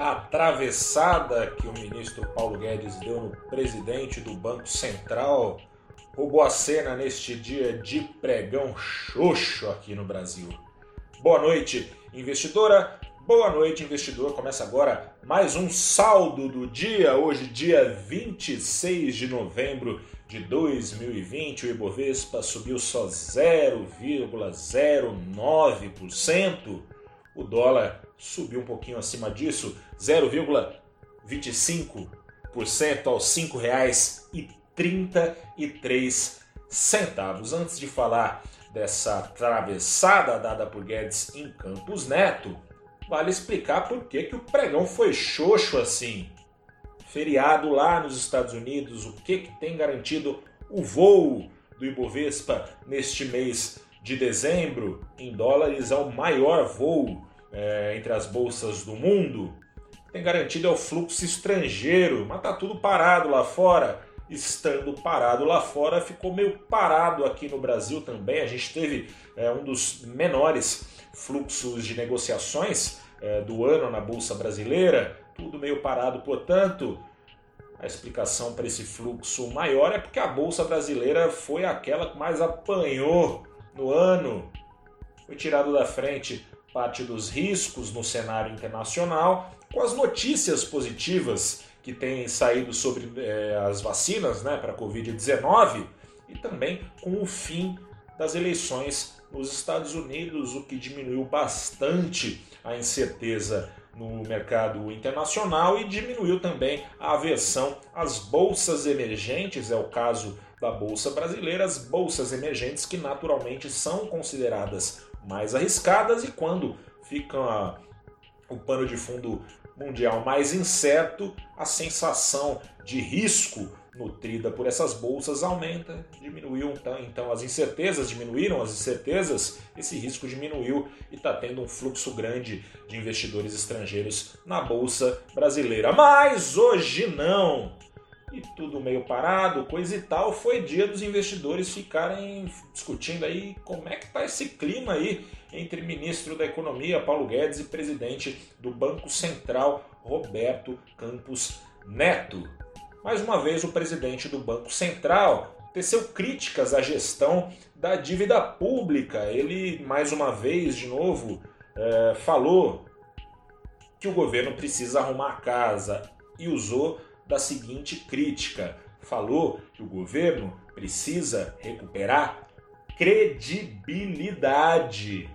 a atravessada que o ministro Paulo Guedes deu no presidente do Banco Central roubou a cena neste dia de pregão xoxo aqui no Brasil. Boa noite, investidora. Boa noite, investidor. Começa agora mais um saldo do dia. Hoje, dia 26 de novembro de 2020, o Ibovespa subiu só 0,09%. O dólar subiu um pouquinho acima disso, 0,25% aos R$ 5,33. Antes de falar dessa atravessada dada por Guedes em Campos Neto, vale explicar por que, que o pregão foi xoxo assim feriado lá nos Estados Unidos, o que, que tem garantido o voo do Ibovespa neste mês de dezembro em dólares é o maior voo é, entre as bolsas do mundo. Tem garantido é o fluxo estrangeiro, mas tá tudo parado lá fora. Estando parado lá fora, ficou meio parado aqui no Brasil também. A gente teve é, um dos menores fluxos de negociações é, do ano na Bolsa Brasileira tudo meio parado. Portanto, a explicação para esse fluxo maior é porque a bolsa brasileira foi aquela que mais apanhou no ano. Foi tirado da frente parte dos riscos no cenário internacional, com as notícias positivas que têm saído sobre eh, as vacinas né, para a Covid-19 e também com o fim das eleições nos Estados Unidos, o que diminuiu bastante a incerteza no mercado internacional e diminuiu também a aversão às bolsas emergentes, é o caso da bolsa brasileira, as bolsas emergentes que naturalmente são consideradas mais arriscadas e quando fica o pano de fundo mundial mais incerto, a sensação de risco nutrida por essas bolsas aumenta, diminuiu então, então as incertezas, diminuíram as incertezas, esse risco diminuiu e está tendo um fluxo grande de investidores estrangeiros na bolsa brasileira. Mas hoje não! E tudo meio parado, coisa e tal, foi dia dos investidores ficarem discutindo aí como é que está esse clima aí entre ministro da Economia Paulo Guedes e presidente do Banco Central Roberto Campos Neto. Mais uma vez, o presidente do Banco Central teceu críticas à gestão da dívida pública. Ele, mais uma vez, de novo, é, falou que o governo precisa arrumar a casa e usou da seguinte crítica: falou que o governo precisa recuperar credibilidade.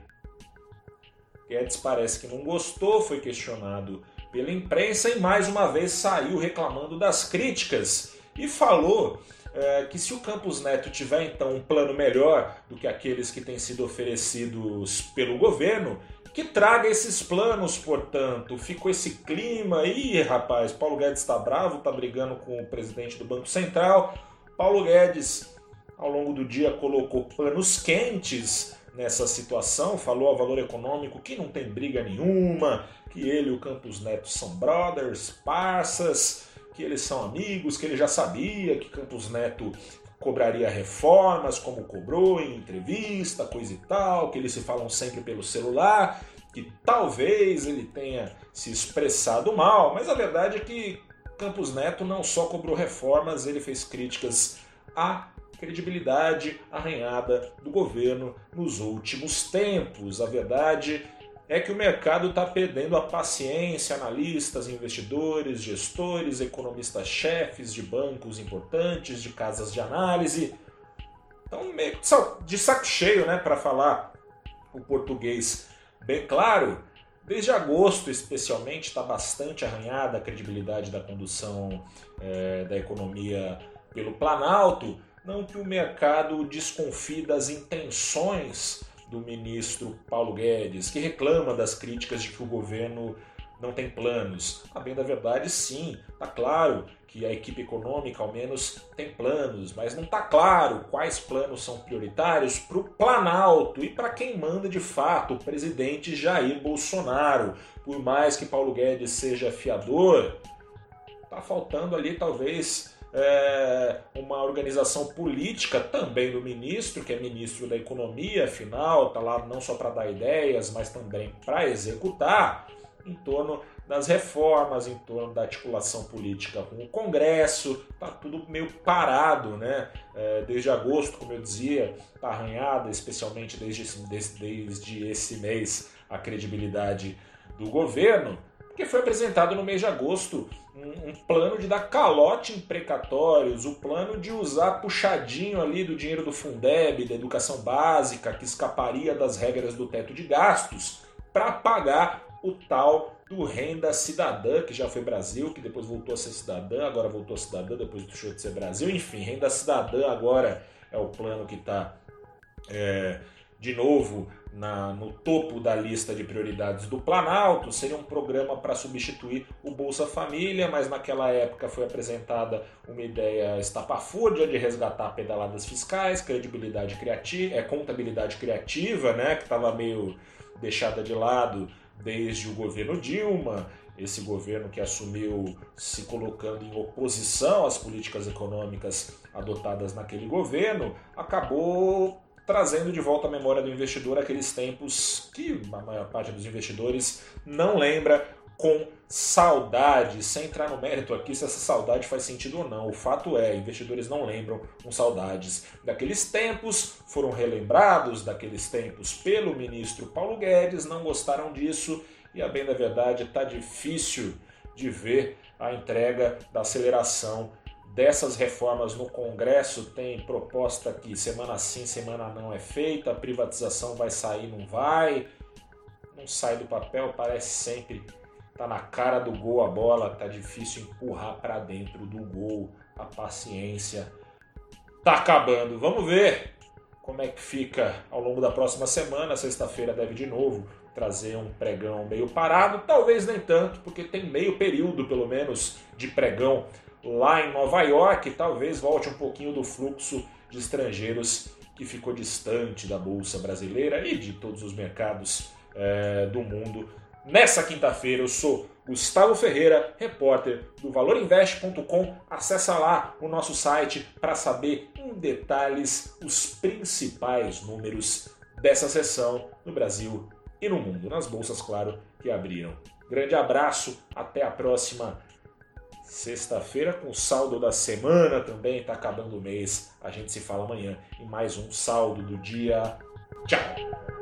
Guedes parece que não gostou, foi questionado pela imprensa e mais uma vez saiu reclamando das críticas e falou é, que se o Campos Neto tiver então um plano melhor do que aqueles que têm sido oferecidos pelo governo, que traga esses planos, portanto. Ficou esse clima aí, rapaz. Paulo Guedes está bravo, está brigando com o presidente do Banco Central. Paulo Guedes, ao longo do dia, colocou panos quentes nessa situação, falou ao valor econômico que não tem briga nenhuma, que ele e o Campos Neto são brothers, parças, que eles são amigos, que ele já sabia que Campos Neto cobraria reformas, como cobrou em entrevista, coisa e tal, que eles se falam sempre pelo celular, que talvez ele tenha se expressado mal, mas a verdade é que Campos Neto não só cobrou reformas, ele fez críticas a credibilidade arranhada do governo nos últimos tempos. A verdade é que o mercado está perdendo a paciência, analistas, investidores, gestores, economistas-chefes de bancos importantes, de casas de análise. Então, de saco cheio, né, para falar o português bem claro. Desde agosto, especialmente, está bastante arranhada a credibilidade da condução é, da economia pelo Planalto. Não que o mercado desconfie das intenções do ministro Paulo Guedes, que reclama das críticas de que o governo não tem planos. A bem da verdade, sim, está claro que a equipe econômica, ao menos, tem planos, mas não está claro quais planos são prioritários para o Planalto e para quem manda de fato, o presidente Jair Bolsonaro. Por mais que Paulo Guedes seja fiador, está faltando ali talvez é, uma organização política também do ministro, que é ministro da Economia, afinal, está lá não só para dar ideias, mas também para executar, em torno das reformas, em torno da articulação política com o Congresso, tá tudo meio parado, né? É, desde agosto, como eu dizia, tá arranhada, especialmente desde, desde, desde esse mês, a credibilidade do governo, porque foi apresentado no mês de agosto um, um, plano de dar calote em precatórios, o plano de usar puxadinho ali do dinheiro do Fundeb, da educação básica, que escaparia das regras do teto de gastos, para pagar o tal do Renda Cidadã, que já foi Brasil, que depois voltou a ser cidadã, agora voltou a cidadã, depois deixou de ser Brasil. Enfim, Renda Cidadã agora é o plano que está, é, de novo, na, no topo da lista de prioridades do Planalto. Seria um programa para substituir o Bolsa Família, mas naquela época foi apresentada uma ideia estapafúrdia de resgatar pedaladas fiscais, credibilidade criativa, é, contabilidade criativa, né, que estava meio deixada de lado desde o governo Dilma, esse governo que assumiu se colocando em oposição às políticas econômicas adotadas naquele governo, acabou trazendo de volta à memória do investidor aqueles tempos que a maior parte dos investidores não lembra com saudade, sem entrar no mérito aqui se essa saudade faz sentido ou não. O fato é, investidores não lembram com saudades daqueles tempos, foram relembrados daqueles tempos pelo ministro Paulo Guedes, não gostaram disso e a bem da verdade está difícil de ver a entrega da aceleração dessas reformas no Congresso. Tem proposta que semana sim, semana não é feita, a privatização vai sair, não vai, não sai do papel, parece sempre Tá na cara do gol a bola, tá difícil empurrar para dentro do gol. A paciência tá acabando. Vamos ver como é que fica ao longo da próxima semana. Sexta-feira deve de novo trazer um pregão meio parado, talvez nem tanto, porque tem meio período pelo menos de pregão lá em Nova York. Talvez volte um pouquinho do fluxo de estrangeiros que ficou distante da bolsa brasileira e de todos os mercados é, do mundo Nessa quinta-feira eu sou Gustavo Ferreira, repórter do valorinvest.com. Acesse lá o nosso site para saber em detalhes os principais números dessa sessão no Brasil e no mundo, nas bolsas, claro, que abriram. Grande abraço, até a próxima sexta-feira com o saldo da semana também, está acabando o mês. A gente se fala amanhã em mais um saldo do dia. Tchau!